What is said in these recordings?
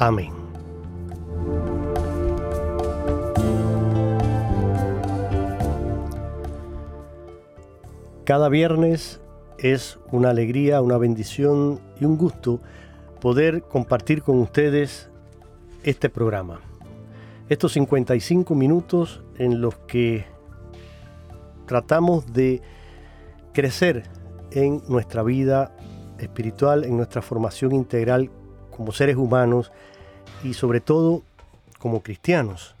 Amén. Cada viernes es una alegría, una bendición y un gusto poder compartir con ustedes este programa. Estos 55 minutos en los que tratamos de crecer en nuestra vida espiritual, en nuestra formación integral como seres humanos y sobre todo como cristianos.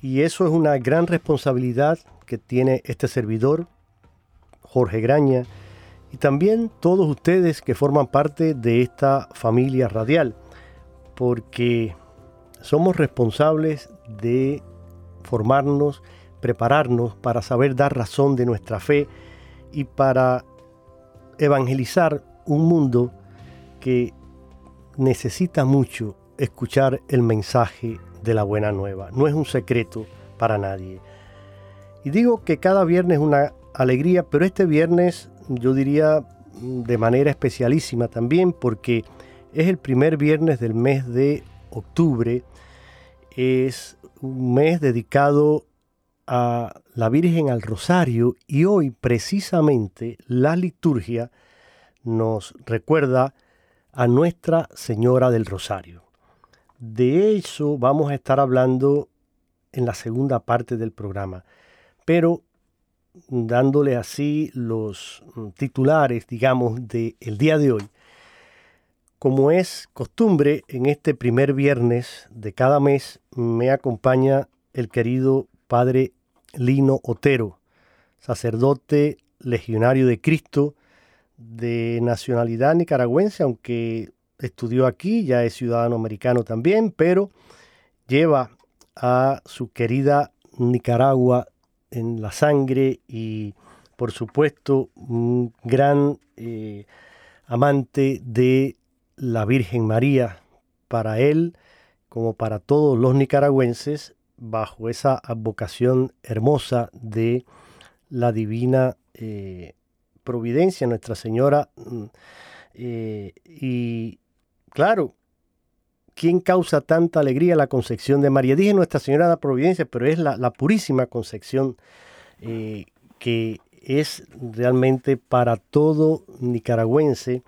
Y eso es una gran responsabilidad que tiene este servidor, Jorge Graña, y también todos ustedes que forman parte de esta familia radial, porque somos responsables de formarnos, prepararnos para saber dar razón de nuestra fe y para evangelizar un mundo que necesita mucho escuchar el mensaje de la buena nueva. No es un secreto para nadie. Y digo que cada viernes es una alegría, pero este viernes yo diría de manera especialísima también porque es el primer viernes del mes de octubre. Es un mes dedicado a la Virgen al Rosario y hoy precisamente la liturgia nos recuerda a Nuestra Señora del Rosario. De eso vamos a estar hablando en la segunda parte del programa, pero dándole así los mm, titulares, digamos, del día de hoy. Como es costumbre, en este primer viernes de cada mes me acompaña el querido Padre Lino Otero, sacerdote legionario de Cristo, de nacionalidad nicaragüense, aunque estudió aquí, ya es ciudadano americano también, pero lleva a su querida Nicaragua en la sangre y por supuesto un gran eh, amante de la Virgen María para él como para todos los nicaragüenses bajo esa advocación hermosa de la divina eh, providencia, Nuestra Señora. Mm, eh, y claro, ¿quién causa tanta alegría la concepción de María? Dije Nuestra Señora de la Providencia, pero es la, purísima concepción eh, que es realmente para todo nicaragüense.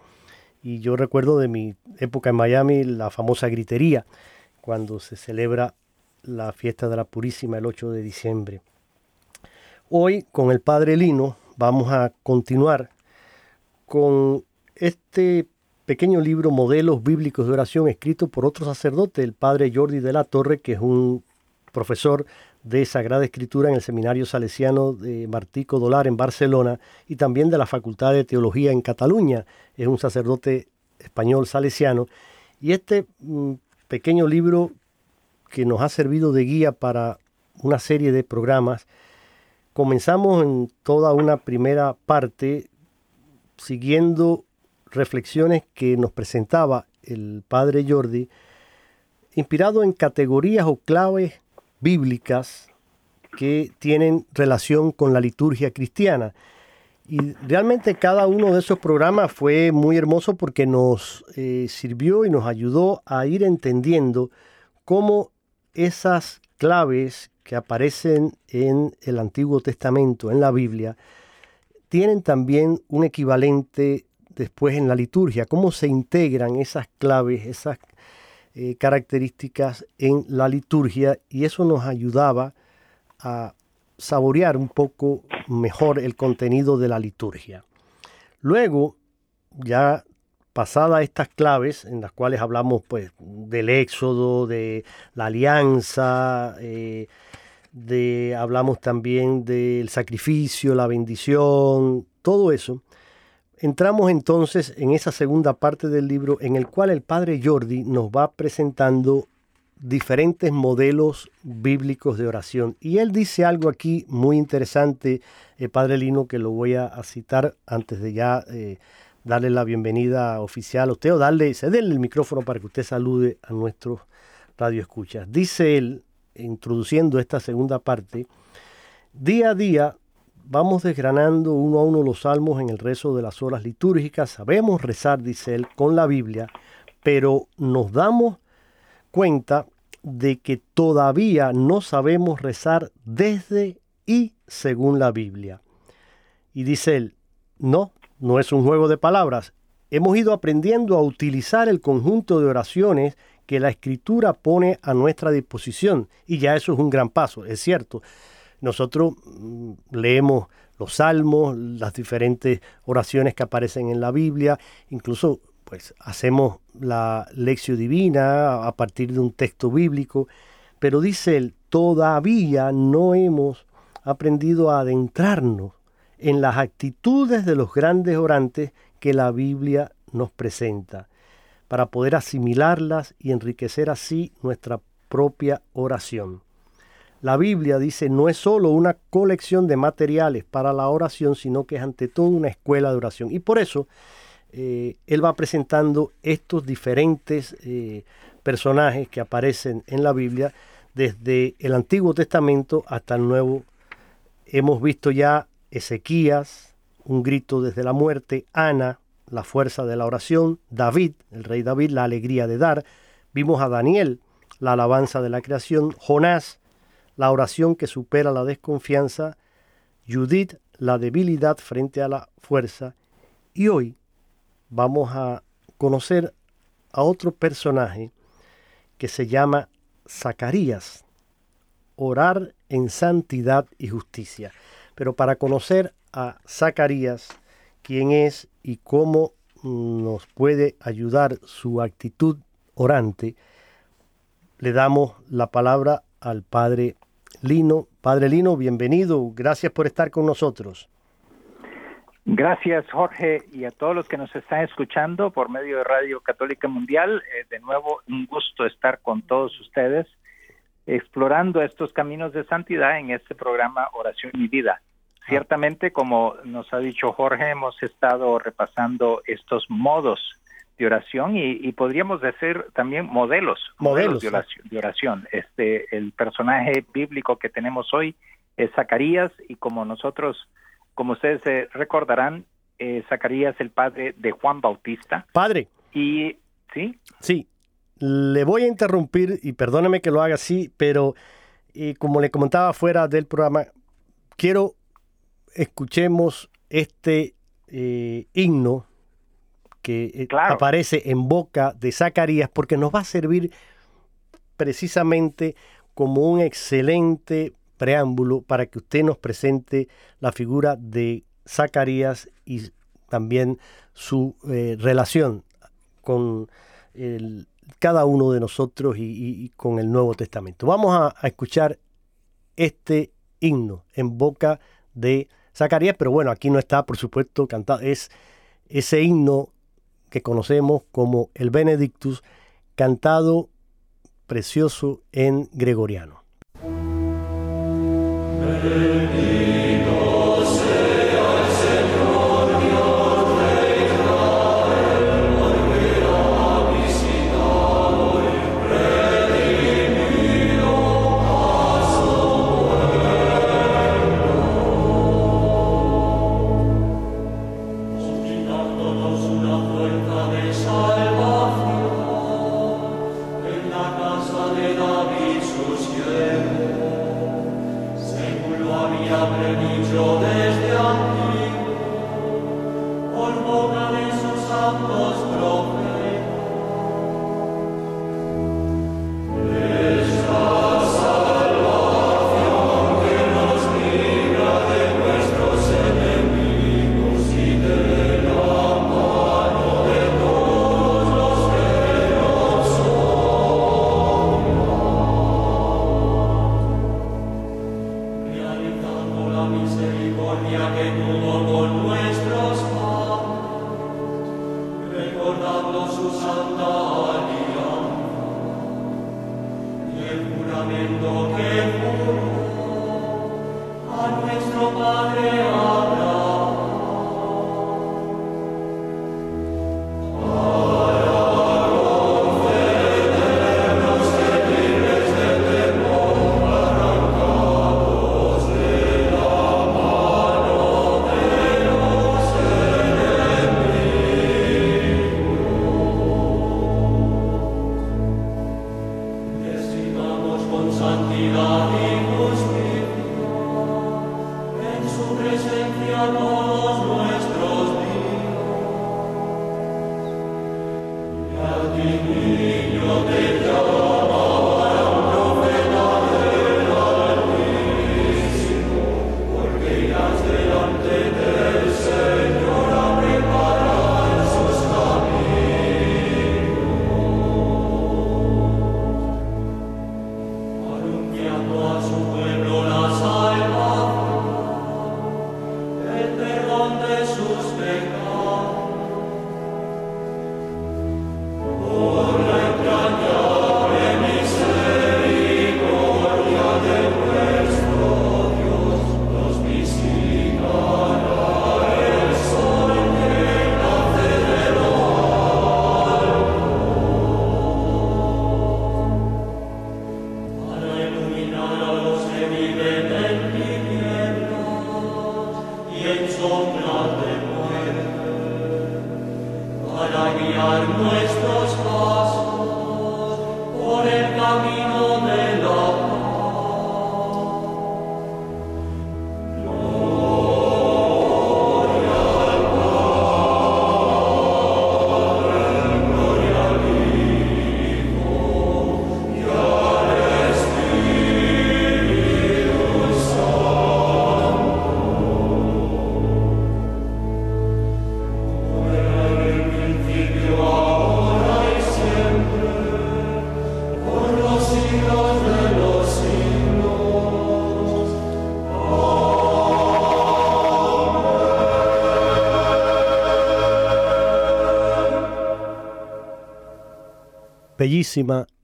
Y yo recuerdo de mi época en Miami la famosa gritería, cuando se celebra la fiesta de la Purísima el 8 de diciembre. Hoy con el Padre Lino vamos a continuar con este pequeño libro Modelos Bíblicos de Oración escrito por otro sacerdote, el padre Jordi de la Torre, que es un profesor de Sagrada Escritura en el Seminario Salesiano de Martico Dolar en Barcelona y también de la Facultad de Teología en Cataluña. Es un sacerdote español salesiano. Y este mm, pequeño libro que nos ha servido de guía para una serie de programas Comenzamos en toda una primera parte siguiendo reflexiones que nos presentaba el padre Jordi, inspirado en categorías o claves bíblicas que tienen relación con la liturgia cristiana. Y realmente cada uno de esos programas fue muy hermoso porque nos eh, sirvió y nos ayudó a ir entendiendo cómo esas claves que aparecen en el Antiguo Testamento, en la Biblia, tienen también un equivalente después en la liturgia, cómo se integran esas claves, esas eh, características en la liturgia y eso nos ayudaba a saborear un poco mejor el contenido de la liturgia. Luego, ya pasadas estas claves en las cuales hablamos pues del éxodo, de la alianza, eh, de, hablamos también del sacrificio, la bendición, todo eso, entramos entonces en esa segunda parte del libro en el cual el padre Jordi nos va presentando diferentes modelos bíblicos de oración. Y él dice algo aquí muy interesante, eh, padre Lino, que lo voy a, citar antes de ya eh, darle la bienvenida oficial a usted o darle, cederle el micrófono para que usted salude a nuestros radioescuchas. Dice él, introduciendo esta segunda parte, día a día vamos desgranando uno a uno los salmos en el rezo de las horas litúrgicas. Sabemos rezar, dice él, con la Biblia, pero nos damos cuenta de que todavía no sabemos rezar desde y según la Biblia. Y dice él, no, no es un juego de palabras. Hemos ido aprendiendo a utilizar el conjunto de oraciones que la escritura pone a nuestra disposición. Y ya eso es un gran paso, es cierto. Nosotros mm, leemos los salmos, las diferentes oraciones que aparecen en la Biblia, incluso pues hacemos la lección divina a partir de un texto bíblico, pero dice él, todavía no hemos aprendido a adentrarnos en las actitudes de los grandes orantes que la Biblia nos presenta, para poder asimilarlas y enriquecer así nuestra propia oración. La Biblia dice no es solo una colección de materiales para la oración, sino que es ante todo una escuela de oración. Y por eso eh, él va presentando estos diferentes eh, personajes que aparecen en la Biblia desde el Antiguo Testamento hasta el Nuevo. Hemos visto ya Ezequías, un grito desde la muerte, Ana, la fuerza de la oración, David, el rey David, la alegría de dar, vimos a Daniel, la alabanza de la creación, Jonás, la oración que supera la desconfianza, Judith, la debilidad frente a la fuerza, y hoy vamos a conocer a otro personaje que se llama Zacarías, orar en santidad y justicia. Pero para conocer a Zacarías, quién es y cómo nos puede ayudar su actitud orante, le damos la palabra al Padre Lino. Padre Lino, bienvenido, gracias por estar con nosotros. Gracias, Jorge, y a todos los que nos están escuchando por medio de Radio Católica Mundial. Eh, de nuevo, un gusto estar con todos ustedes explorando estos caminos de santidad en este programa Oración y Vida. Ciertamente, como nos ha dicho Jorge, hemos estado repasando estos modos de oración y, podríamos decir también modelos, modelos, de, oración, de oración. Este, el personaje bíblico que tenemos hoy es Zacarías y como nosotros como ustedes se recordarán, eh, Zacarías el padre de Juan Bautista. Padre. Y, ¿sí? Sí. Le voy a interrumpir y perdóneme que lo haga así, pero eh, como le comentaba fuera del programa, quiero escuchemos este eh, himno que aparece en boca de Zacarías porque nos va a servir precisamente como un excelente preámbulo para que usted nos presente la figura de Zacarías y también su eh, relación con cada uno de nosotros y, con el Nuevo Testamento. Vamos a, a, escuchar este himno en boca de Zacarías, pero bueno, aquí no está, por supuesto, cantado. Es ese himno que conocemos como el Benedictus, cantado precioso en gregoriano.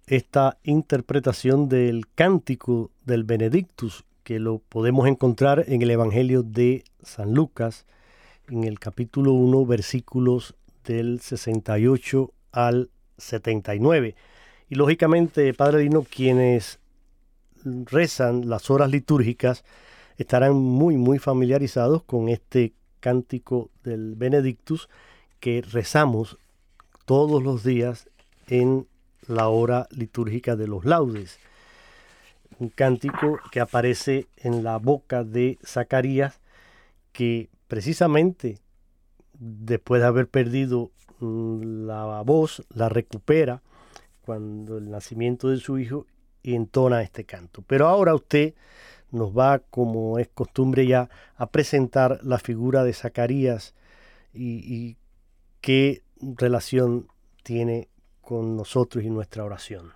Esta interpretación del cántico del Benedictus, que lo podemos encontrar en el Evangelio de San Lucas, en el capítulo 1, versículos del 68 al 79. Y lógicamente, Padre Dino, quienes rezan las horas litúrgicas estarán muy, muy familiarizados con este cántico del Benedictus que rezamos todos los días en la hora litúrgica de los laudes. Un cántico que aparece en la boca de Zacarías, que precisamente después de haber perdido mm, la voz, la recupera cuando el nacimiento de su hijo y entona este canto. Pero ahora usted nos va, como es costumbre ya, a presentar la figura de Zacarías y, y qué relación tiene con nosotros y nuestra oración.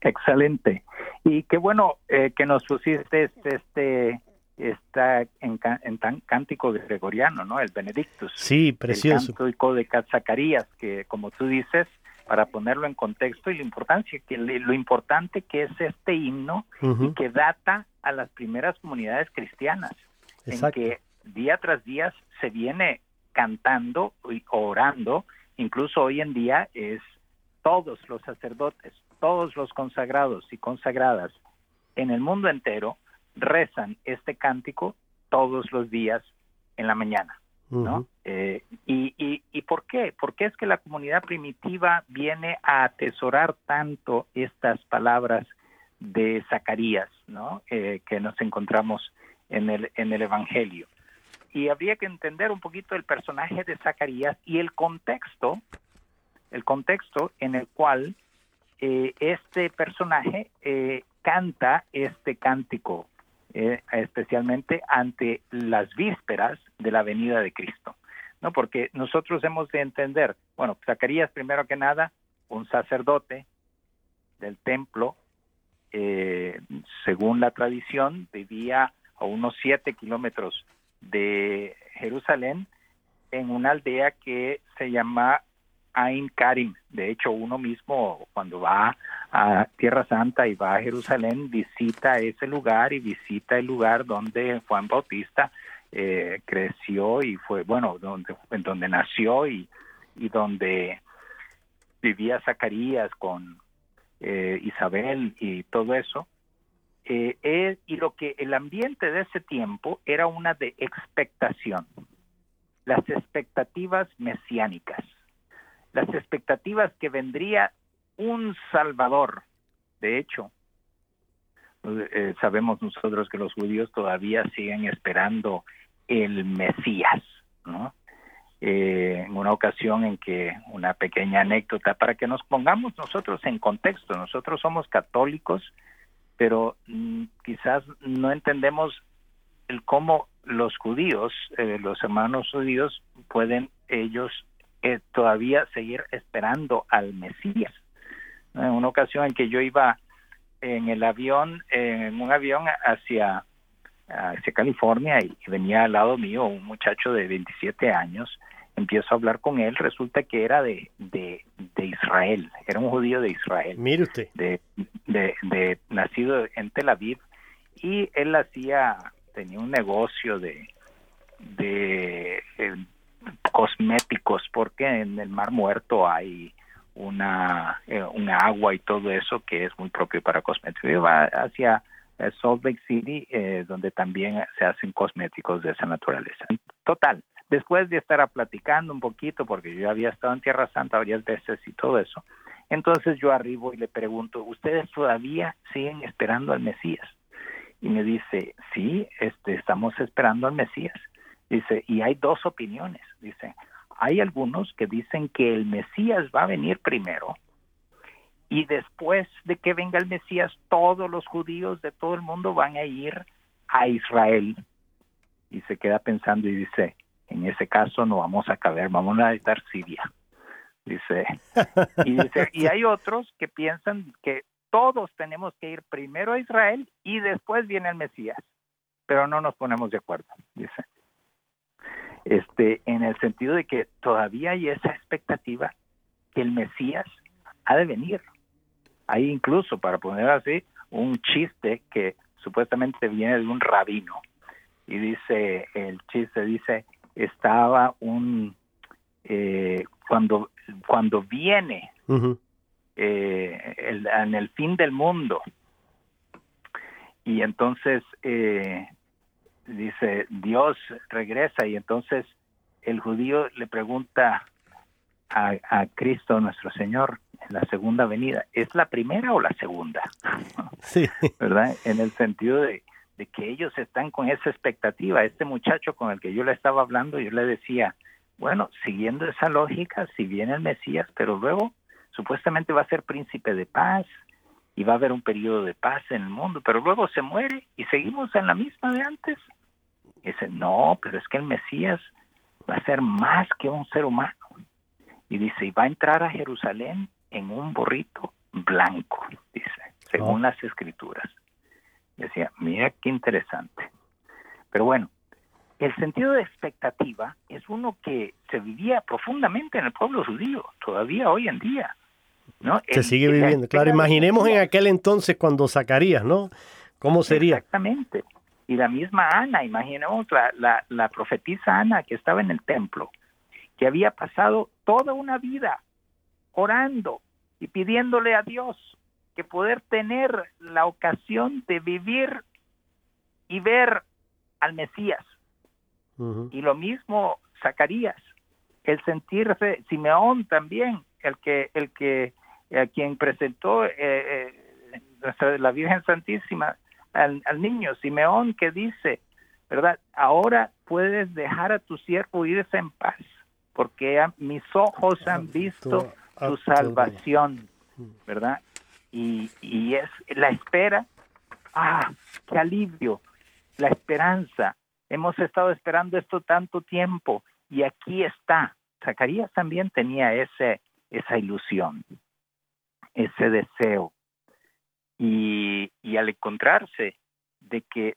Excelente. Y qué bueno eh, que nos pusiste este, este está en, tan cántico gregoriano, ¿no? El Benedictus. Sí, precioso. El cántico de Zacarías, que como tú dices, para ponerlo en contexto y la importancia que lo importante que es este himno y que data a las primeras comunidades cristianas, en que día tras día se viene cantando y orando incluso hoy en día es todos los sacerdotes, todos los consagrados y consagradas en el mundo entero rezan este cántico todos los días en la mañana. ¿no? Eh, y, y, ¿Y por qué? ¿Por qué es que la comunidad primitiva viene a atesorar tanto estas palabras de Zacarías? ¿no? Eh, que nos encontramos en el, en el Evangelio. Y habría que entender un poquito el personaje de Zacarías y el contexto, el contexto en el cual eh, este personaje eh, canta este cántico, especialmente ante las vísperas de la venida de Cristo. ¿no? Porque nosotros hemos de entender, bueno, Zacarías primero que nada, un sacerdote del templo, eh, según la tradición, vivía a unos siete kilómetros de Jerusalén en una aldea que se llama Ain Karim. De hecho, uno mismo cuando va a Tierra Santa y va a Jerusalén visita ese lugar y visita el lugar donde Juan Bautista eh, creció y fue, bueno, donde, donde nació y, y donde vivía Zacarías con eh, Isabel y todo eso. Eh, y lo que el ambiente de ese tiempo era una de expectación, las expectativas mesiánicas, las expectativas que vendría un Salvador. De hecho, eh, sabemos nosotros que los judíos todavía siguen esperando el Mesías, ¿no? Eh, en una ocasión en que una pequeña anécdota para que nos pongamos nosotros en contexto. Nosotros somos católicos, pero mm, quizás no entendemos el cómo los judíos, eh, los hermanos judíos, pueden ellos eh, todavía seguir esperando al Mesías. En una ocasión en que yo iba en el avión, en un avión hacia hacia California y, venía al lado mío un muchacho de 27 años. Empiezo a hablar con él, resulta que era de, de, Israel, era un judío de Israel. Mire usted. De, de, nacido en Tel Aviv y él hacía, tenía un negocio de, de eh, cosméticos porque en el Mar Muerto hay una, eh, una agua y todo eso que es muy propio para cosméticos. Iba hacia Salt Lake City, eh, donde también se hacen cosméticos de esa naturaleza. Total, después de estar platicando un poquito, porque yo había estado en Tierra Santa varias veces y todo eso, entonces yo arribo y le pregunto, ¿ustedes todavía siguen esperando al Mesías? Y me dice, sí, este, estamos esperando al Mesías. Dice, y hay dos opiniones. Dice, hay algunos que dicen que el Mesías va a venir primero y después de que venga el Mesías, todos los judíos de todo el mundo van a ir a Israel. Y se queda pensando y dice, en ese caso no vamos a caber, vamos a necesitar Siria. Dice, y dice, y hay otros que piensan que todos tenemos que ir primero a Israel y después viene el Mesías, pero no nos ponemos de acuerdo, dice. Este, en el sentido de que todavía hay esa expectativa que el Mesías ha de venir. Hay incluso, para poner así, un chiste que supuestamente viene de un rabino. Y dice, el chiste dice, estaba un, eh, cuando, cuando viene eh, en el fin del mundo, y entonces eh, dice, Dios regresa, y entonces el judío le pregunta a, Cristo nuestro Señor la segunda venida, ¿es la primera o la segunda? Sí. ¿Verdad? En el sentido de, que ellos están con esa expectativa. Este muchacho con el que yo le estaba hablando, yo le decía, bueno, siguiendo esa lógica, si viene el Mesías, pero luego supuestamente va a ser príncipe de paz y va a haber un periodo de paz en el mundo, pero luego se muere y seguimos en la misma de antes. Y dice, no, pero es que el Mesías va a ser más que un ser humano y dice, y va a entrar a Jerusalén en un borrito blanco, dice, según las escrituras. decía, mira qué interesante. Pero bueno, el sentido de expectativa es uno que se vivía profundamente en el pueblo judío, todavía hoy en día. ¿no? Se sigue viviendo, claro. Imaginemos en aquel entonces cuando Zacarías, ¿no? ¿Cómo sería? Exactamente. Y la misma Ana, imaginemos la, la, la profetisa Ana que estaba en el templo que había pasado toda una vida orando y pidiéndole a Dios que poder tener la ocasión de vivir y ver al Mesías. Y lo mismo Zacarías, el sentirse, Simeón también, el que, el que, a quien presentó eh, eh, la Virgen Santísima al, al niño Simeón que dice, ¿verdad? Ahora puedes dejar a tu siervo irse en paz, porque mis ojos han visto tu salvación, ¿verdad? Y, y es la espera, ah, qué alivio, la esperanza. Hemos estado esperando esto tanto tiempo y aquí está. Zacarías también tenía ese, esa ilusión, ese deseo. Y, y al encontrarse de que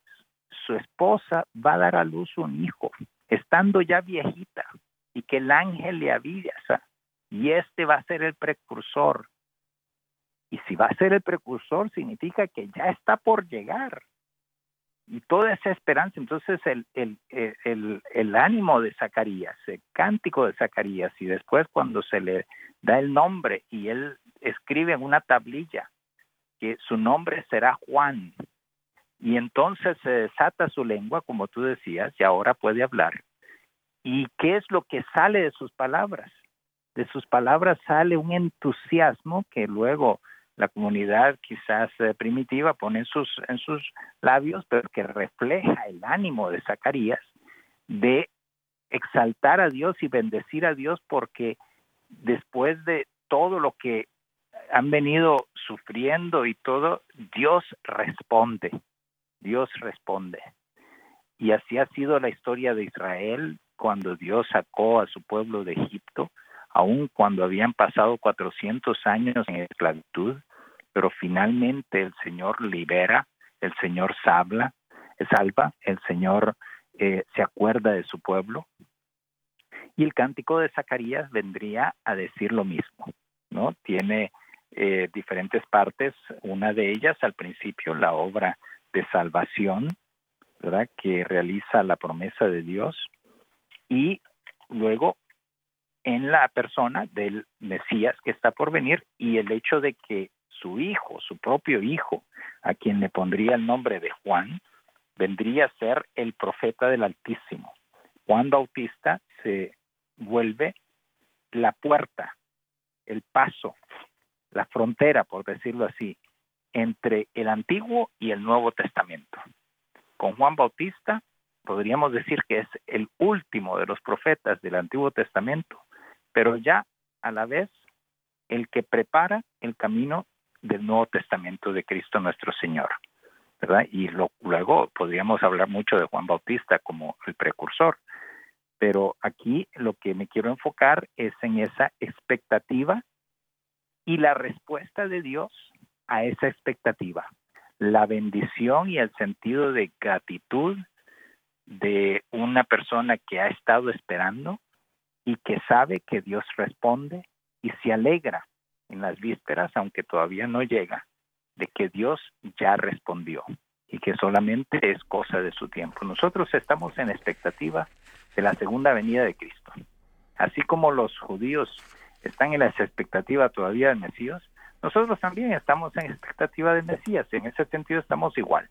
su esposa va a dar a luz un hijo, estando ya viejita, y que el ángel le avisa, y este va a ser el precursor. Y si va a ser el precursor, significa que ya está por llegar. Y toda esa esperanza, entonces el, el, el, el ánimo de Zacarías, el cántico de Zacarías, y después cuando se le da el nombre y él escribe en una tablilla que su nombre será Juan, y entonces se desata su lengua, como tú decías, y ahora puede hablar. ¿Y qué es lo que sale de sus palabras? De sus palabras sale un entusiasmo que luego la comunidad quizás eh, primitiva pone en sus, en sus labios, pero que refleja el ánimo de Zacarías de exaltar a Dios y bendecir a Dios porque después de todo lo que han venido sufriendo y todo, Dios responde. Dios responde. Y así ha sido la historia de Israel cuando Dios sacó a su pueblo de Egipto, aun cuando habían pasado 400 años en esclavitud, pero finalmente el Señor libera, el Señor salva, salva el Señor eh, se acuerda de su pueblo. Y el cántico de Zacarías vendría a decir lo mismo, ¿no? Tiene eh, diferentes partes, una de ellas al principio, la obra de salvación, ¿verdad? Que realiza la promesa de Dios y luego en la persona del Mesías que está por venir y el hecho de que su hijo, su propio hijo, a quien le pondría el nombre de Juan, vendría a ser el profeta del Altísimo. Juan Bautista se vuelve la puerta, el paso, la frontera, por decirlo así, entre el Antiguo y el Nuevo Testamento. Con Juan Bautista podríamos decir que es el último de los profetas del Antiguo Testamento, pero ya a la vez el que prepara el camino del Nuevo Testamento de Cristo nuestro Señor. ¿verdad? Y luego podríamos hablar mucho de Juan Bautista como el precursor, pero aquí lo que me quiero enfocar es en esa expectativa y la respuesta de Dios a esa expectativa. La bendición y el sentido de gratitud de una persona que ha estado esperando y que sabe que Dios responde y se alegra en las vísperas, aunque todavía no llega, de que Dios ya respondió y que solamente es cosa de su tiempo. Nosotros estamos en expectativa de la segunda venida de Cristo. Así como los judíos están en la expectativa todavía del Mesías, nosotros también estamos en expectativa del Mesías, en ese sentido estamos igual,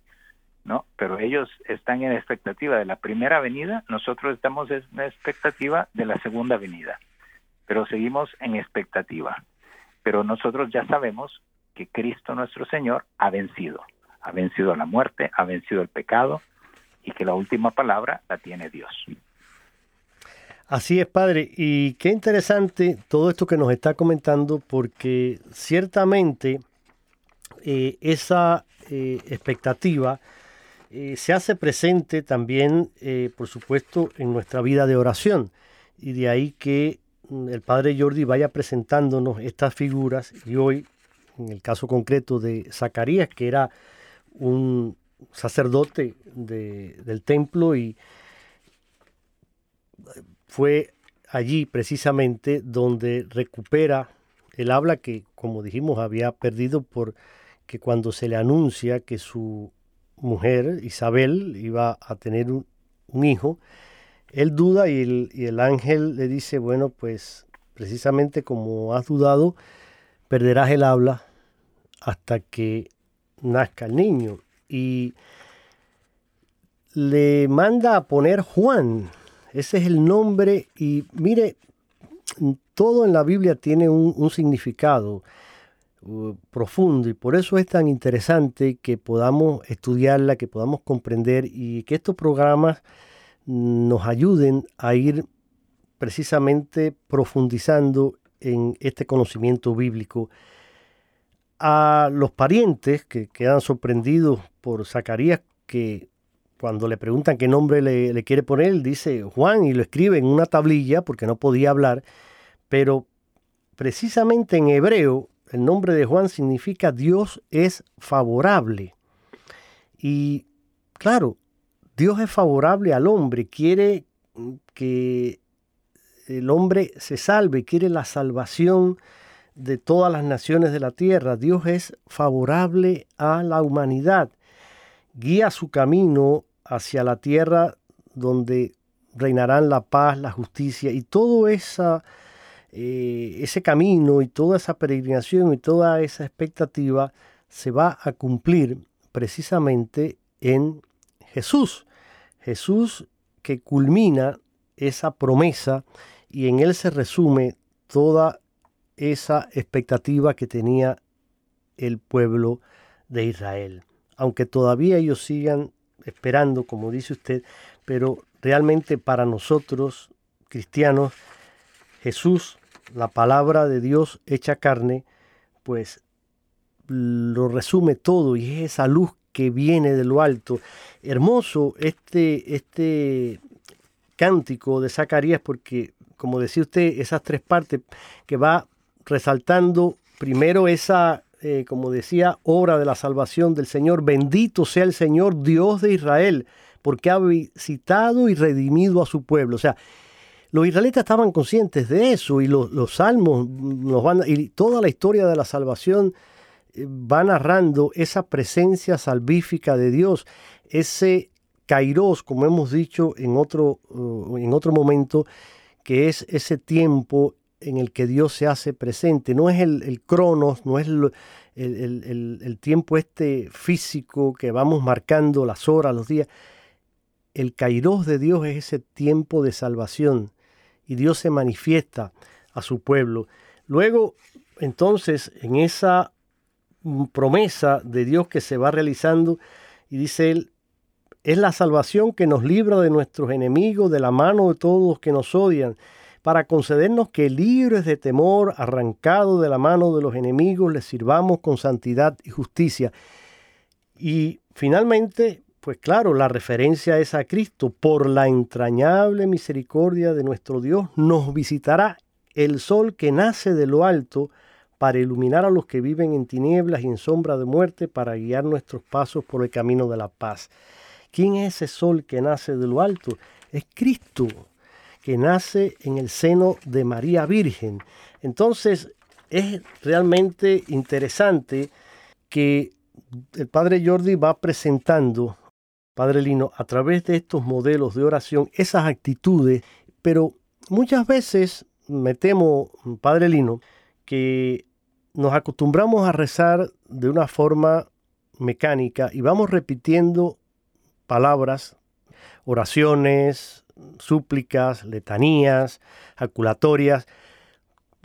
¿no? Pero ellos están en expectativa de la primera venida, nosotros estamos en expectativa de la segunda venida, pero seguimos en expectativa. Pero nosotros ya sabemos que Cristo nuestro Señor ha vencido, ha vencido la muerte, ha vencido el pecado y que la última palabra la tiene Dios. Así es, padre. Y qué interesante todo esto que nos está comentando, porque ciertamente eh, esa eh, expectativa eh, se hace presente también, por supuesto, en nuestra vida de oración. Y de ahí que mm, el padre Jordi vaya presentándonos estas figuras. Y hoy, en el caso concreto de Zacarías, que era un sacerdote del templo y fue allí precisamente donde recupera el habla que, como dijimos, había perdido por que cuando se le anuncia que su mujer, Isabel, iba a tener un, hijo, él duda y el, y el, ángel le dice, bueno, pues precisamente como has dudado, perderás el habla hasta que nazca el niño. Y le manda a poner Juan, ese es el nombre y mire, todo en la Biblia tiene un, significado. Uh, profundo y por eso es tan interesante que podamos estudiarla, que podamos comprender y que estos programas nos ayuden a ir precisamente profundizando en este conocimiento bíblico. A los parientes que quedan sorprendidos por Zacarías, que cuando le preguntan qué nombre le, le, quiere poner, él dice Juan y lo escribe en una tablilla porque no podía hablar, pero precisamente en hebreo el nombre de Juan significa Dios es favorable. Y claro, Dios es favorable al hombre, quiere que el hombre se salve, quiere la salvación de todas las naciones de la tierra. Dios es favorable a la humanidad, guía su camino hacia la tierra donde reinarán la paz, la justicia y todo esa, eh, ese camino y toda esa peregrinación y toda esa expectativa se va a cumplir precisamente en Jesús. Jesús que culmina esa promesa y en él se resume toda esa expectativa que tenía el pueblo de Israel. Aunque todavía ellos sigan esperando, como dice usted, pero realmente para nosotros, cristianos, Jesús, la palabra de Dios hecha carne, pues lo resume todo y es esa luz que viene de lo alto. Hermoso este, este cántico de Zacarías porque como decía usted, esas tres partes que va resaltando primero esa, eh, como decía, obra de la salvación del Señor. Bendito sea el Señor Dios de Israel, porque ha visitado y redimido a su pueblo. O sea, los israelitas estaban conscientes de eso y los, salmos nos van, y toda la historia de la salvación eh, va narrando esa presencia salvífica de Dios, ese kairos, como hemos dicho en otro, uh, en otro momento, que es ese tiempo en el que Dios se hace presente. No es el, cronos, no es el, tiempo este físico que vamos marcando las horas, los días. El kairos de Dios es ese tiempo de salvación y Dios se manifiesta a su pueblo. Luego, entonces, en esa promesa de Dios que se va realizando, y dice él, es la salvación que nos libra de nuestros enemigos, de la mano de todos los que nos odian, para concedernos que libres de temor, arrancados de la mano de los enemigos, les sirvamos con santidad y justicia. Y finalmente, pues claro, la referencia es a Cristo. Por la entrañable misericordia de nuestro Dios nos visitará el sol que nace de lo alto para iluminar a los que viven en tinieblas y en sombra de muerte, para guiar nuestros pasos por el camino de la paz. ¿Quién es ese sol que nace de lo alto? Es Cristo, que nace en el seno de María Virgen. Entonces, es realmente interesante que el Padre Jordi va presentando, Padre Lino, a través de estos modelos de oración, esas actitudes, pero muchas veces me temo, Padre Lino, que nos acostumbramos a rezar de una forma mecánica y vamos repitiendo palabras, oraciones, súplicas, letanías, aculatorias,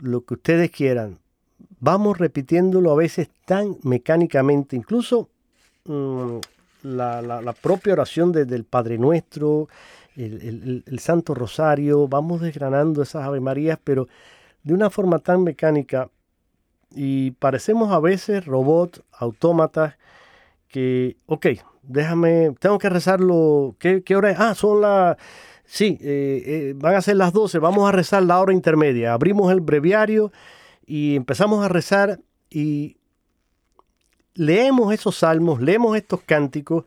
lo que ustedes quieran. Vamos repitiéndolo a veces tan mecánicamente, incluso mm, la, propia oración desde el Padre Nuestro, el, Santo Rosario, vamos desgranando esas Ave Marías, pero de una forma tan mecánica y parecemos a veces robots, autómatas, que, ok, déjame, tengo que rezarlo, ¿qué, qué hora es? Ah, son las, sí, eh, eh, van a ser las 12, vamos a rezar la hora intermedia. Abrimos el breviario y empezamos a rezar y leemos esos salmos, leemos estos cánticos.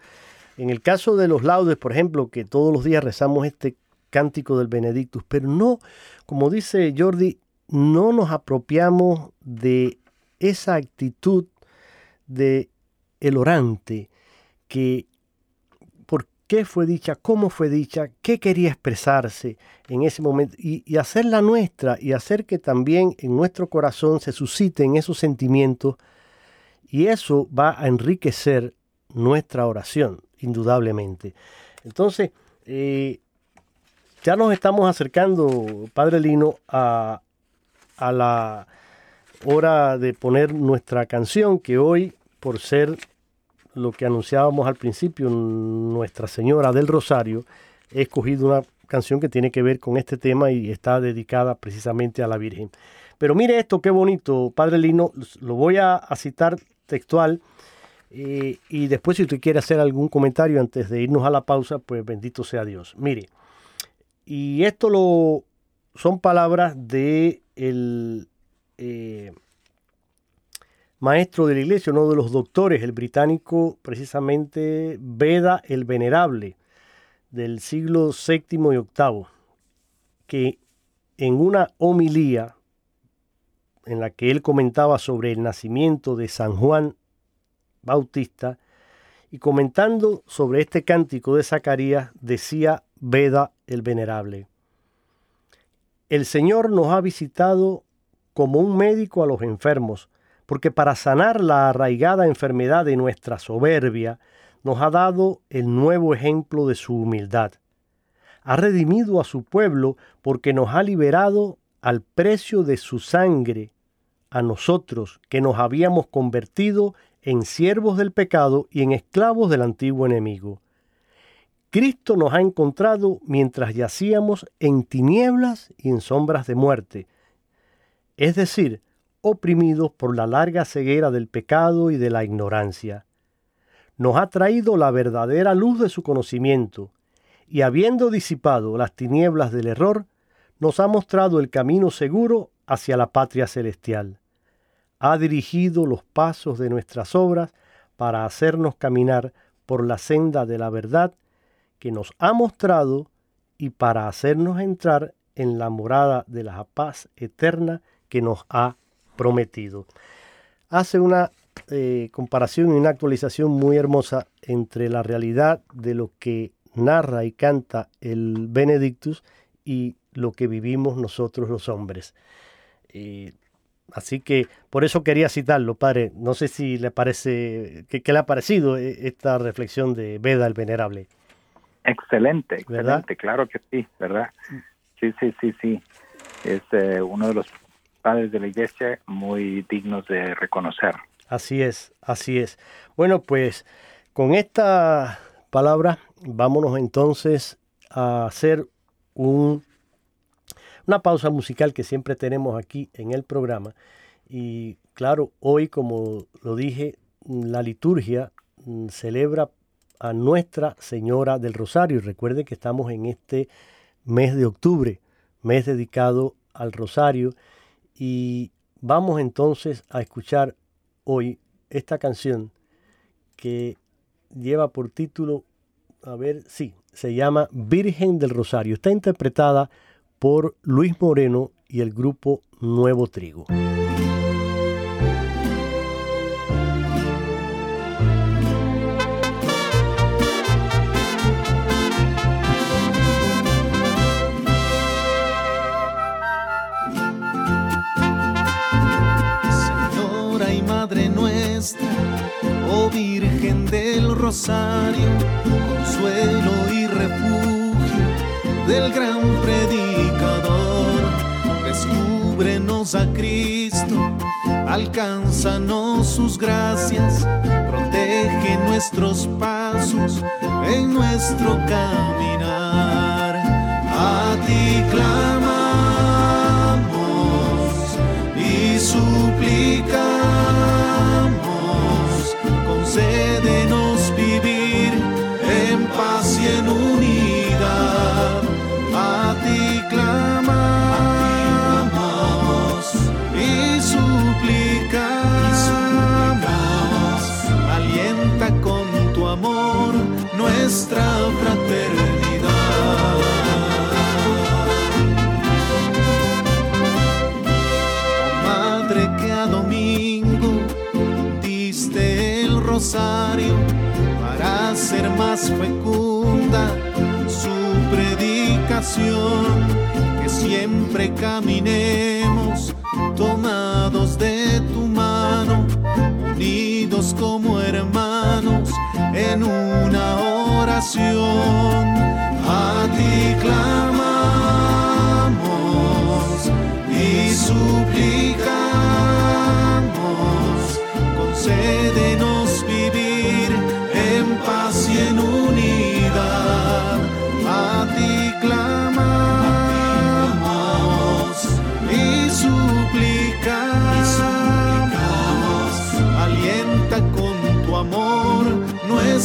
En el caso de los laudes, por ejemplo, que todos los días rezamos este cántico del Benedictus, pero no, como dice Jordi, no nos apropiamos de esa actitud de el orante, que por qué fue dicha, cómo fue dicha, qué quería expresarse en ese momento y, y hacerla nuestra y hacer que también en nuestro corazón se susciten esos sentimientos y eso va a enriquecer nuestra oración, indudablemente. Entonces, eh, ya nos estamos acercando, Padre Lino, a, a la hora de poner nuestra canción que hoy, por ser lo que anunciábamos al principio, Nuestra Señora del Rosario, he escogido una canción que tiene que ver con este tema y está dedicada precisamente a la Virgen. Pero mire esto, qué bonito, Padre Lino, lo voy a, citar textual y después si usted quiere hacer algún comentario antes de irnos a la pausa, pues bendito sea Dios. Mire, y esto lo, son palabras de el eh, maestro de la iglesia, uno de los doctores, el británico precisamente Beda el Venerable, del siglo VII y VIII, que en una homilía en la que él comentaba sobre el nacimiento de San Juan Bautista, y comentando sobre este cántico de Zacarías, decía Beda el Venerable, el Señor nos ha visitado como un médico a los enfermos, porque para sanar la arraigada enfermedad de nuestra soberbia, nos ha dado el nuevo ejemplo de su humildad. Ha redimido a su pueblo porque nos ha liberado al precio de su sangre a nosotros que nos habíamos convertido en siervos del pecado y en esclavos del antiguo enemigo. Cristo nos ha encontrado mientras yacíamos en tinieblas y en sombras de muerte, es decir, oprimidos por la larga ceguera del pecado y de la ignorancia. Nos ha traído la verdadera luz de su conocimiento, y habiendo disipado las tinieblas del error, nos ha mostrado el camino seguro hacia la patria celestial. Ha dirigido los pasos de nuestras obras para hacernos caminar por la senda de la verdad que nos ha mostrado y para hacernos entrar en la morada de la paz eterna que nos ha prometido. Hace una eh, comparación y una actualización muy hermosa entre la realidad de lo que narra y canta el Benedictus y lo que vivimos nosotros los hombres. Eh, así que por eso quería citarlo, padre. No sé si le parece, ¿qué, le ha parecido eh, esta reflexión de Veda el Venerable? Excelente, excelente, claro que sí, ¿verdad? Sí, sí, sí, sí. Es eh, uno de los padres de la iglesia muy dignos de reconocer. Así es, así es. Bueno, pues con esta palabra vámonos entonces a hacer un, una pausa musical que siempre tenemos aquí en el programa. Y claro, hoy, como lo dije, la liturgia mm, celebra a Nuestra Señora del Rosario. Y recuerde que estamos en este mes de octubre, mes dedicado al Rosario. Y vamos entonces a escuchar hoy esta canción que lleva por título, a ver, sí, se llama Virgen del Rosario. Está interpretada por Luis Moreno y el grupo Nuevo Trigo. Virgen del Rosario, consuelo y refugio del gran predicador. A Cristo, alcánzanos sus gracias, protege nuestros pasos en nuestro caminar. A ti clamamos y suplicamos fecunda su predicación, que siempre caminemos tomados de tu mano, unidos como hermanos en una oración. A ti clamamos y suplicamos concédenos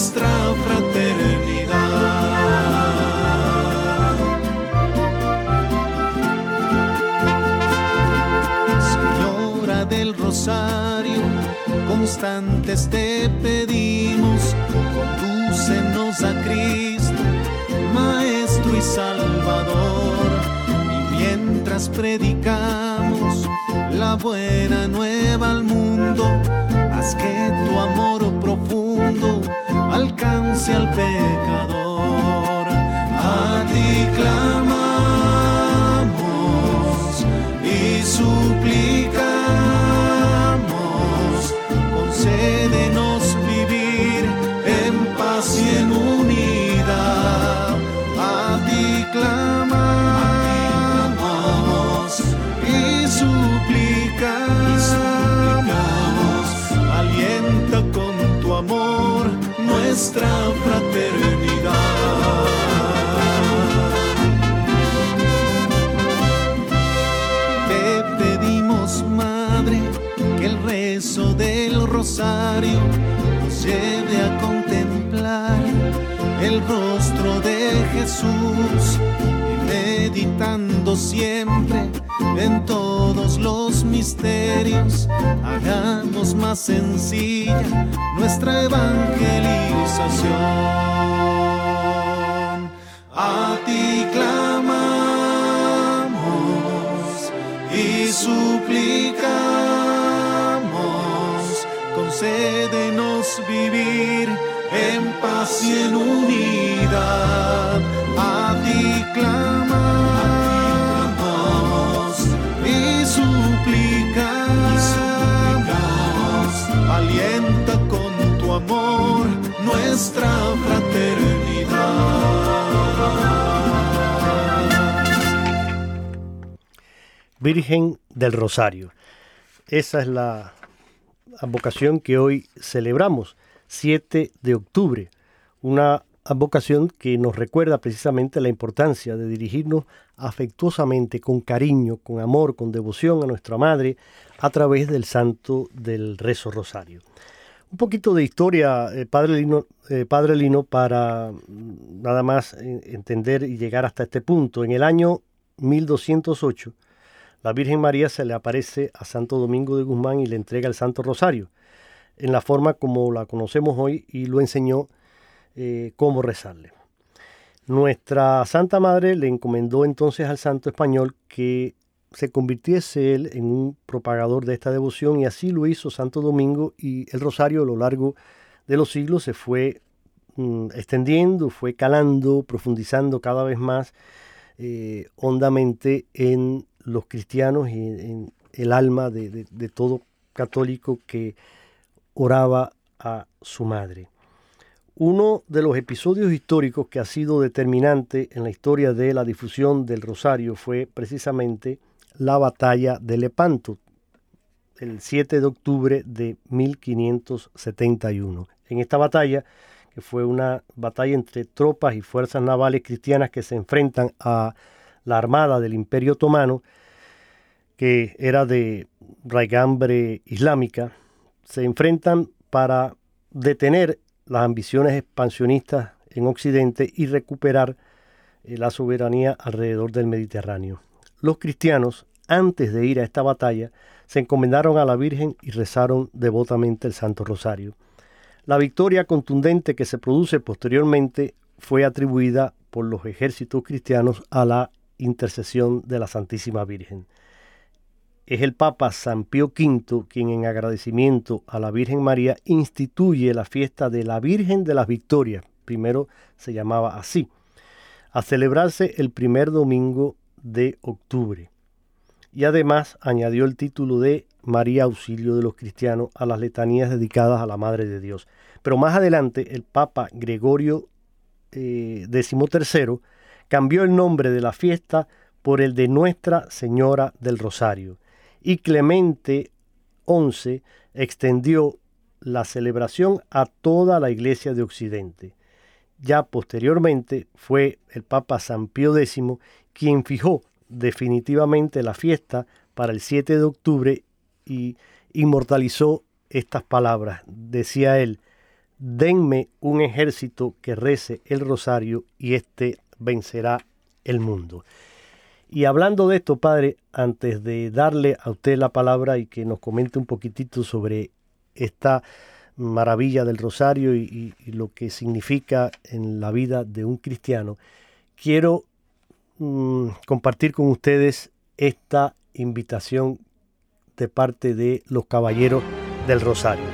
nuestra fraternidad. Señora del Rosario, constantes te pedimos, condúcenos a Cristo, Maestro y Salvador. Y mientras predicamos la buena nueva al mundo, haz que tu amor profundo alcance al pecador. A ti clamamos y suplicamos, nos lleve a contemplar el rostro de Jesús y meditando siempre en todos los misterios, hagamos más sencilla nuestra evangelización. A ti clamamos y suplicamos, concédenos vivir en paz y en unidad. A ti clamamos y suplicamos, alienta con tu amor nuestra fraternidad. Virgen del Rosario. Esa es la advocación que hoy celebramos, 7 de octubre. Una advocación que nos recuerda precisamente la importancia de dirigirnos afectuosamente, con cariño, con amor, con devoción a nuestra Madre a través del santo del rezo rosario. Un poquito de historia, eh, Padre, Lino, eh, Padre Lino, para mm, nada más entender y llegar hasta este punto. En el año 1208, la Virgen María se le aparece a Santo Domingo de Guzmán y le entrega el Santo Rosario, en la forma como la conocemos hoy y lo enseñó eh, cómo rezarle. Nuestra Santa Madre le encomendó entonces al santo español que se convirtiese él en un propagador de esta devoción y así lo hizo Santo Domingo y el rosario a lo largo de los siglos se fue mm, extendiendo, fue calando, profundizando cada vez más eh, hondamente en los cristianos y en el alma de, todo católico que oraba a su madre. Uno de los episodios históricos que ha sido determinante en la historia de la difusión del rosario fue precisamente la batalla de Lepanto, el 7 de octubre de 1571. En esta batalla, que fue una batalla entre tropas y fuerzas navales cristianas que se enfrentan a la armada del Imperio Otomano, que era de raigambre islámica, se enfrentan para detener las ambiciones expansionistas en Occidente y recuperar eh, la soberanía alrededor del Mediterráneo. Los cristianos, antes de ir a esta batalla, se encomendaron a la Virgen y rezaron devotamente el Santo Rosario. La victoria contundente que se produce posteriormente fue atribuida por los ejércitos cristianos a la intercesión de la Santísima Virgen. Es el Papa San Pío V quien en agradecimiento a la Virgen María instituye la fiesta de la Virgen de las Victorias, primero se llamaba así, a celebrarse el primer domingo de octubre. Y además añadió el título de María Auxilio de los Cristianos a las letanías dedicadas a la Madre de Dios. Pero más adelante el Papa Gregorio eh, XIII cambió el nombre de la fiesta por el de Nuestra Señora del Rosario y Clemente XI extendió la celebración a toda la Iglesia de Occidente. Ya posteriormente fue el Papa San Pío X quien fijó definitivamente la fiesta para el 7 de octubre y inmortalizó estas palabras. Decía él, denme un ejército que rece el rosario y éste vencerá el mundo. Y hablando de esto, Padre, antes de darle a usted la palabra y que nos comente un poquitito sobre esta maravilla del rosario y, lo que significa en la vida de un cristiano, quiero mm, compartir con ustedes esta invitación de parte de los caballeros del rosario.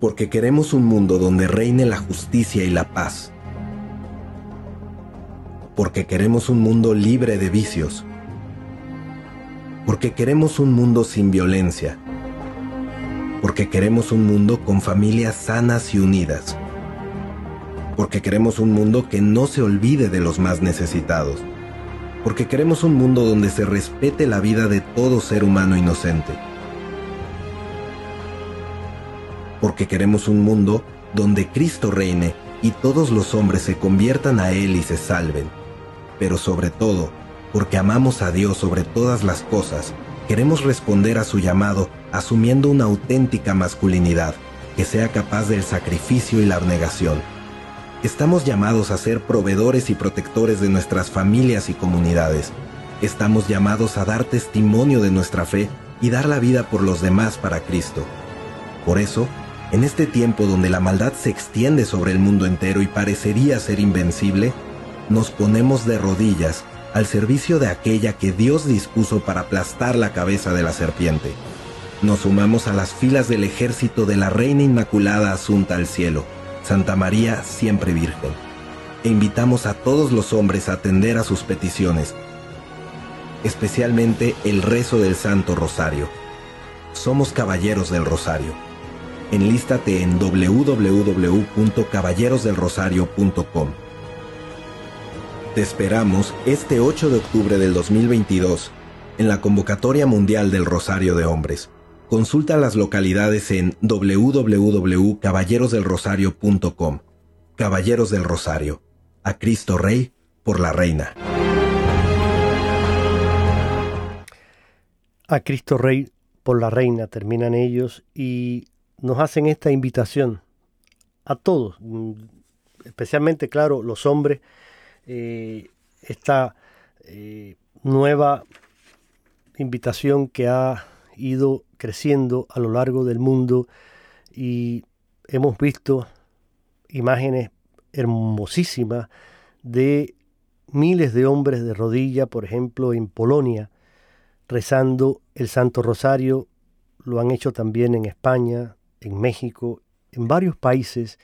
Porque queremos un mundo donde reine la justicia y la paz. Porque queremos un mundo libre de vicios. Porque queremos un mundo sin violencia porque queremos un mundo con familias sanas y unidas, porque queremos un mundo que no se olvide de los más necesitados, porque queremos un mundo donde se respete la vida de todo ser humano inocente, porque queremos un mundo donde Cristo reine y todos los hombres se conviertan a Él y se salven, pero sobre todo, porque amamos a Dios sobre todas las cosas, queremos responder a su llamado asumiendo una auténtica masculinidad que sea capaz del sacrificio y la abnegación. Estamos llamados a ser proveedores y protectores de nuestras familias y comunidades. Estamos llamados a dar testimonio de nuestra fe y dar la vida por los demás para Cristo. Por eso, en este tiempo donde la maldad se extiende sobre el mundo entero y parecería ser invencible, nos ponemos de rodillas al servicio de aquella que Dios dispuso para aplastar la cabeza de la serpiente nos sumamos a las filas del ejército de la Reina Inmaculada Asunta al Cielo, Santa María siempre Virgen, e invitamos a todos los hombres a atender a sus peticiones, especialmente el rezo del Santo Rosario. Somos caballeros del Rosario. Enlístate en www.caballerosdelrosario.com. Te esperamos este 8 de octubre del 2022 en la convocatoria mundial del Rosario de Hombres. Consulta las localidades en www.caballerosdelrosario.com. Caballeros del Rosario. A Cristo Rey por la Reina. A Cristo Rey por la Reina terminan ellos y nos hacen esta invitación a todos, especialmente, claro, los hombres, eh, esta eh, nueva invitación que ha ido creciendo a lo largo del mundo y hemos visto imágenes hermosísimas de miles de hombres de rodilla, por ejemplo, en Polonia, rezando el Santo Rosario. Lo han hecho también en España, en México, en varios países.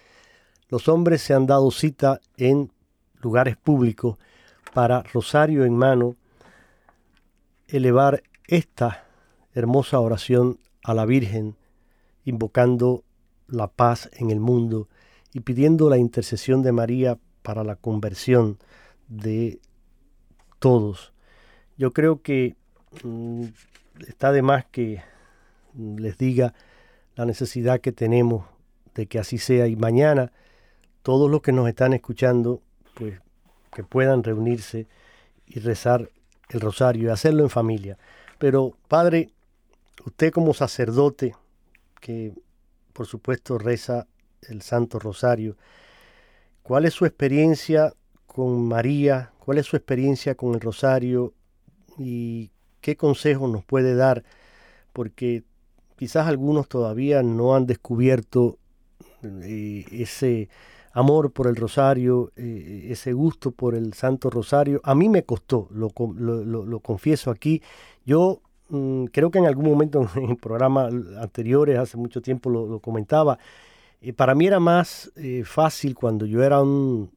Los hombres se han dado cita en lugares públicos para rosario en mano, elevar esta hermosa oración a la Virgen, invocando la paz en el mundo y pidiendo la intercesión de María para la conversión de todos. Yo creo que mm, está de más que les diga la necesidad que tenemos de que así sea y mañana todos los que nos están escuchando pues que puedan reunirse y rezar el rosario y hacerlo en familia. Pero Padre, usted como sacerdote, que por supuesto reza el Santo Rosario, ¿cuál es su experiencia con María? ¿Cuál es su experiencia con el Rosario? ¿Y qué consejo nos puede dar? Porque quizás algunos todavía no han descubierto eh, ese amor por el rosario, eh, ese gusto por el Santo Rosario. A mí me costó, lo, confieso aquí. Yo Mm, creo que en algún momento en, programas anteriores, hace mucho tiempo lo, comentaba, eh, para mí era más eh, fácil cuando yo era un,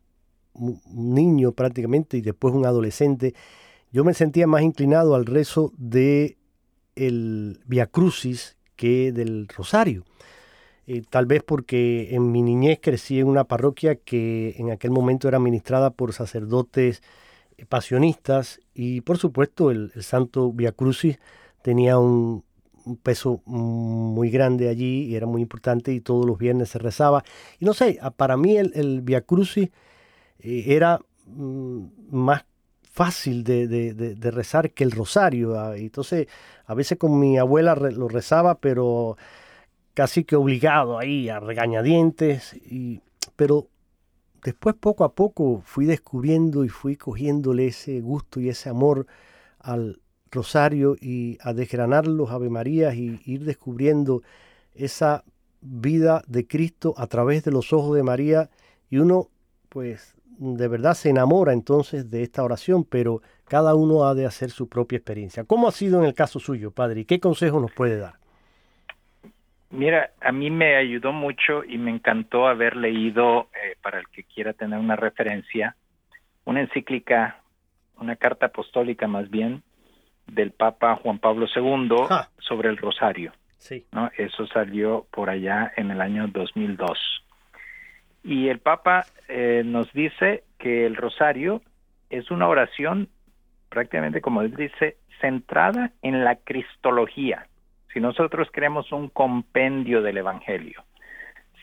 niño prácticamente y después un adolescente, yo me sentía más inclinado al rezo de el Via Crucis que del Rosario. Eh, tal vez porque en mi niñez crecí en una parroquia que en aquel momento era administrada por sacerdotes pasionistas y por supuesto el, Santo Via Crucis tenía un, peso muy grande allí y era muy importante y todos los viernes se rezaba. Y no sé, para mí el, el Via Crucis eh, era mm, más fácil de, rezar que el rosario. Ah, entonces, a veces con mi abuela lo rezaba, pero casi que obligado ahí a regañadientes. Y, pero después, poco a poco, fui descubriendo y fui cogiéndole ese gusto y ese amor al rosario y a desgranar los Ave Marías y ir descubriendo esa vida de Cristo a través de los ojos de María y uno pues de verdad se enamora entonces de esta oración, pero cada uno ha de hacer su propia experiencia. ¿Cómo ha sido en el caso suyo, padre? ¿Y qué consejo nos puede dar? Mira, a mí me ayudó mucho y me encantó haber leído, eh, para el que quiera tener una referencia, una encíclica, una carta apostólica más bien, del Papa Juan Pablo II sobre el rosario. Sí. ¿no? Eso salió por allá en el año 2002. Y el Papa eh, nos dice que el rosario es una oración prácticamente, como él dice, centrada en la cristología. Si nosotros queremos un compendio del Evangelio,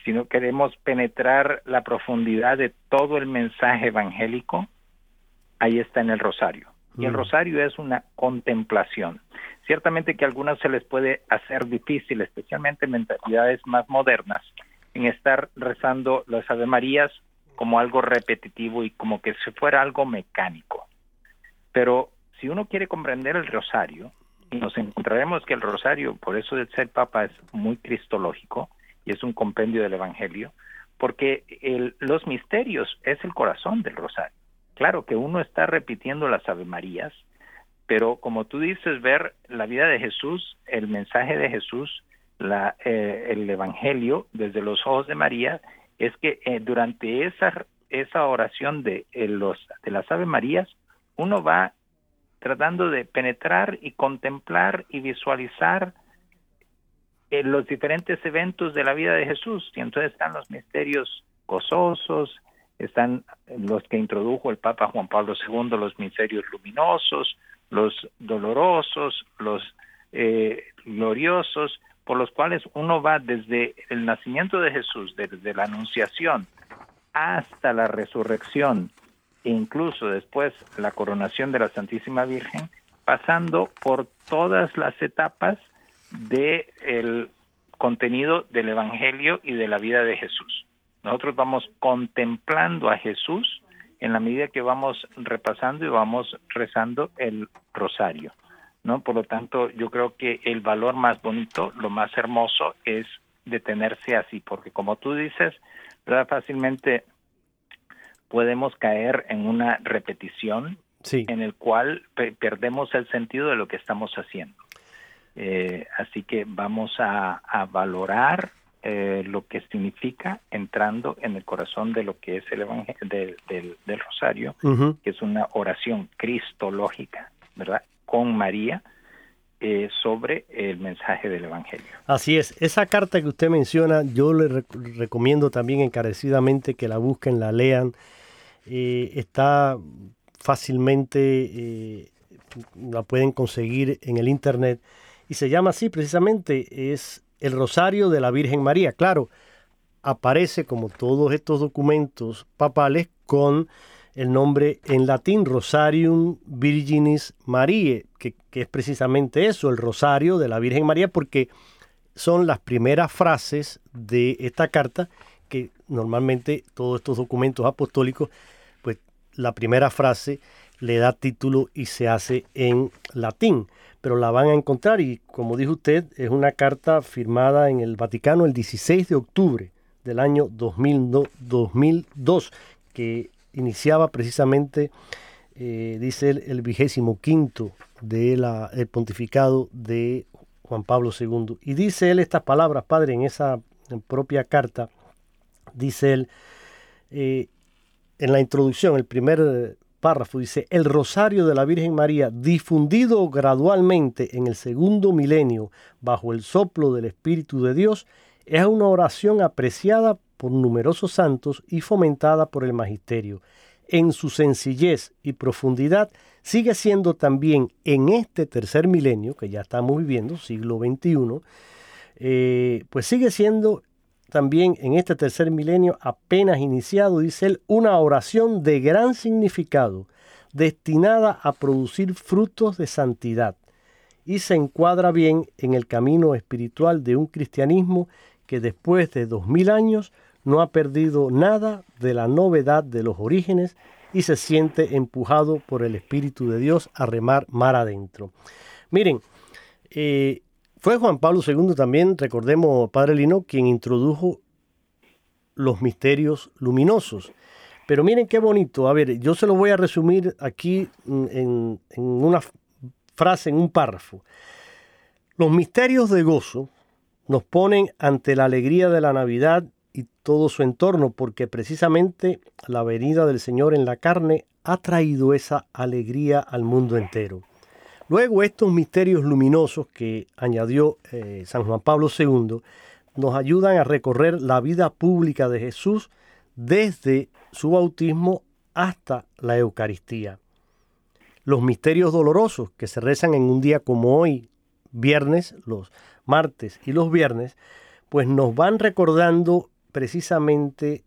si no queremos penetrar la profundidad de todo el mensaje evangélico, ahí está en el rosario. Y el mm. rosario es una contemplación. Ciertamente que a algunas se les puede hacer difícil, especialmente en mentalidades más modernas, en estar rezando las Ave Marías como algo repetitivo y como que se fuera algo mecánico. Pero si uno quiere comprender el rosario, nos encontraremos que el rosario, por eso de ser papa, es muy cristológico y es un compendio del Evangelio, porque los misterios es el corazón del rosario. Claro que uno está repitiendo las Ave Marías, pero como tú dices, ver la vida de Jesús, el mensaje de Jesús, la, eh, el Evangelio desde los ojos de María es que eh, durante esa, esa oración de, eh, los, de las Ave Marías, uno va tratando de penetrar y contemplar y visualizar los diferentes eventos de la vida de Jesús. Y entonces están los misterios gozosos, están los que introdujo el Papa Juan Pablo II, los misterios luminosos, los dolorosos, los gloriosos, por los cuales uno va desde el nacimiento de Jesús, desde la anunciación hasta la resurrección e incluso después la coronación de la Santísima Virgen, pasando por todas las etapas del contenido del Evangelio y de la vida de Jesús. Nosotros vamos contemplando a Jesús en la medida que vamos repasando y vamos rezando el rosario. ¿no? Por lo tanto, yo creo que el valor más bonito, lo más hermoso es detenerse así, porque como tú dices, ¿verdad? fácilmente podemos caer en una repetición en el cual perdemos el sentido de lo que estamos haciendo. Eh, así que vamos a, valorar eh, lo que significa entrando en el corazón de lo que es el evangelio del, del, rosario, que es una oración cristológica, ¿verdad? con María eh, sobre el mensaje del Evangelio. Así es, esa carta que usted menciona, yo le recomiendo también encarecidamente que la busquen, la lean. Eh, está fácilmente, eh, la pueden conseguir en el Internet y se llama así precisamente, es el Rosario de la Virgen María. Claro, aparece como todos estos documentos papales con el nombre en latín Rosarium Virginis Mariae, que, es precisamente eso, el rosario de la Virgen María, porque son las primeras frases de esta carta que normalmente todos estos documentos apostólicos, la primera frase le da título y se hace en latín, pero la van a encontrar y como dijo usted, es una carta firmada en el Vaticano el 16 de octubre del año 2002, que iniciaba precisamente, eh, dice él, el vigésimo quinto del pontificado de Juan Pablo II. Y dice él estas palabras, Padre, en esa propia carta, dice él, eh, en la introducción, el primer párrafo dice, el rosario de la Virgen María, difundido gradualmente en el segundo milenio bajo el soplo del Espíritu de Dios, es una oración apreciada por numerosos santos y fomentada por el magisterio. en su sencillez y profundidad sigue siendo también en este tercer milenio, que ya estamos viviendo, siglo XXI, eh, pues sigue siendo también en este tercer milenio apenas iniciado, dice él, una oración de gran significado, destinada a producir frutos de santidad, y se encuadra bien en el camino espiritual de un cristianismo que después de dos mil años no ha perdido nada de la novedad de los orígenes y se siente empujado por el Espíritu de Dios a remar mar adentro. Miren, eh, fue Juan Pablo II también, recordemos, Padre Lino, quien introdujo los misterios luminosos. Pero miren qué bonito. A ver, yo se lo voy a resumir aquí en, en una frase, en un párrafo. Los misterios de gozo nos ponen ante la alegría de la Navidad y todo su entorno, porque precisamente la venida del Señor en la carne ha traído esa alegría al mundo entero. Luego estos misterios luminosos que añadió eh, San Juan Pablo II nos ayudan a recorrer la vida pública de Jesús desde su bautismo hasta la Eucaristía. Los misterios dolorosos que se rezan en un día como hoy, viernes, los martes y los viernes, pues nos van recordando precisamente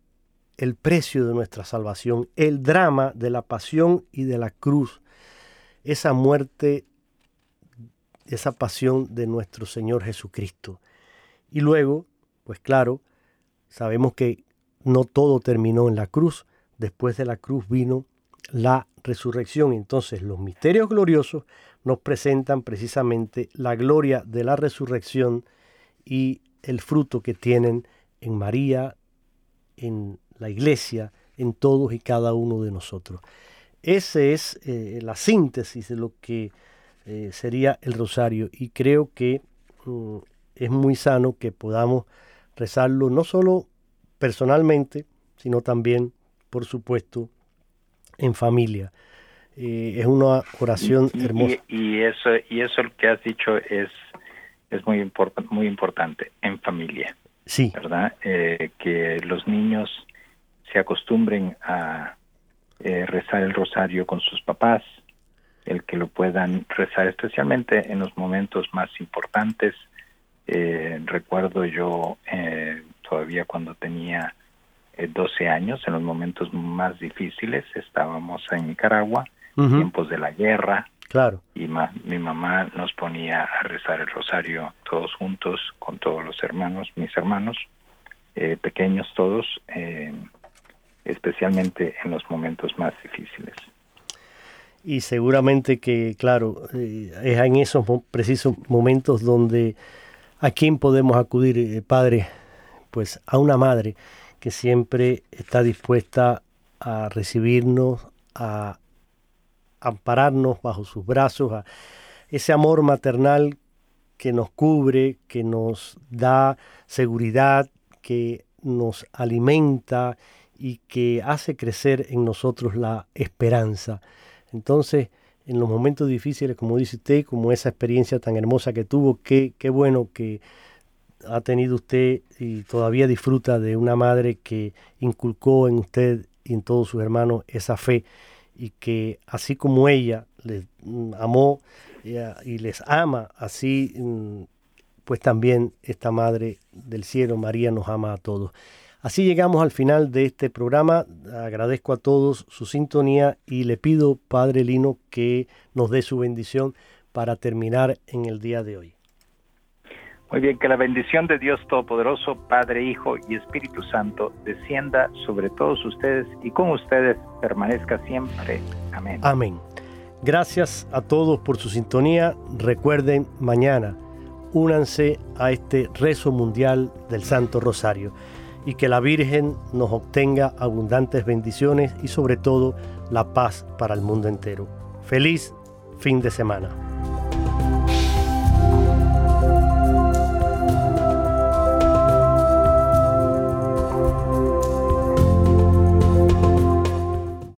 el precio de nuestra salvación, el drama de la pasión y de la cruz, esa muerte, esa pasión de nuestro Señor Jesucristo. Y luego, pues claro, sabemos que no todo terminó en la cruz, después de la cruz vino la resurrección. Entonces los misterios gloriosos nos presentan precisamente la gloria de la resurrección y el fruto que tienen en María, en la iglesia, en todos y cada uno de nosotros. Esa es eh, la síntesis de lo que eh, sería el rosario y creo que mm, es muy sano que podamos rezarlo no solo personalmente, sino también, por supuesto, en familia. Eh, es una oración hermosa. Y, eso y eso lo que has dicho es es muy muy importante en familia. Sí. ¿Verdad? Eh, que los niños se acostumbren a eh, rezar el rosario con sus papás, el que lo puedan rezar especialmente en los momentos más importantes. Eh, recuerdo yo todavía cuando tenía 12 años, en los momentos más difíciles, estábamos en Nicaragua, tiempos de la guerra, Claro. Y mi mamá nos ponía a rezar el rosario todos juntos, con todos los hermanos, mis hermanos, eh, pequeños todos, eh, especialmente en los momentos más difíciles. Y seguramente que, claro, eh, es en esos precisos momentos donde a quién podemos acudir, padre, pues a una madre que siempre está dispuesta a recibirnos, a ampararnos bajo sus brazos, a ese amor maternal que nos cubre, que nos da seguridad, que nos alimenta y que hace crecer en nosotros la esperanza. Entonces, en los momentos difíciles, como dice usted, como esa experiencia tan hermosa que tuvo, qué, bueno que ha tenido usted y todavía disfruta de una madre que inculcó en usted y en todos sus hermanos esa fe y que así como ella les mm, amó y les ama, así mm, pues también esta Madre del Cielo, María, nos ama a todos. Así llegamos al final de este programa. Agradezco a todos su sintonía y le pido, Padre Lino, que nos dé su bendición para terminar en el día de hoy. Muy bien, que la bendición de Dios Todopoderoso, Padre, Hijo y Espíritu Santo descienda sobre todos ustedes y con ustedes permanezca siempre. Amén. Amén. Gracias a todos por su sintonía. Recuerden, mañana únanse a este rezo mundial del Santo Rosario y que la Virgen nos obtenga abundantes bendiciones y sobre todo la paz para el mundo entero. Feliz fin de semana.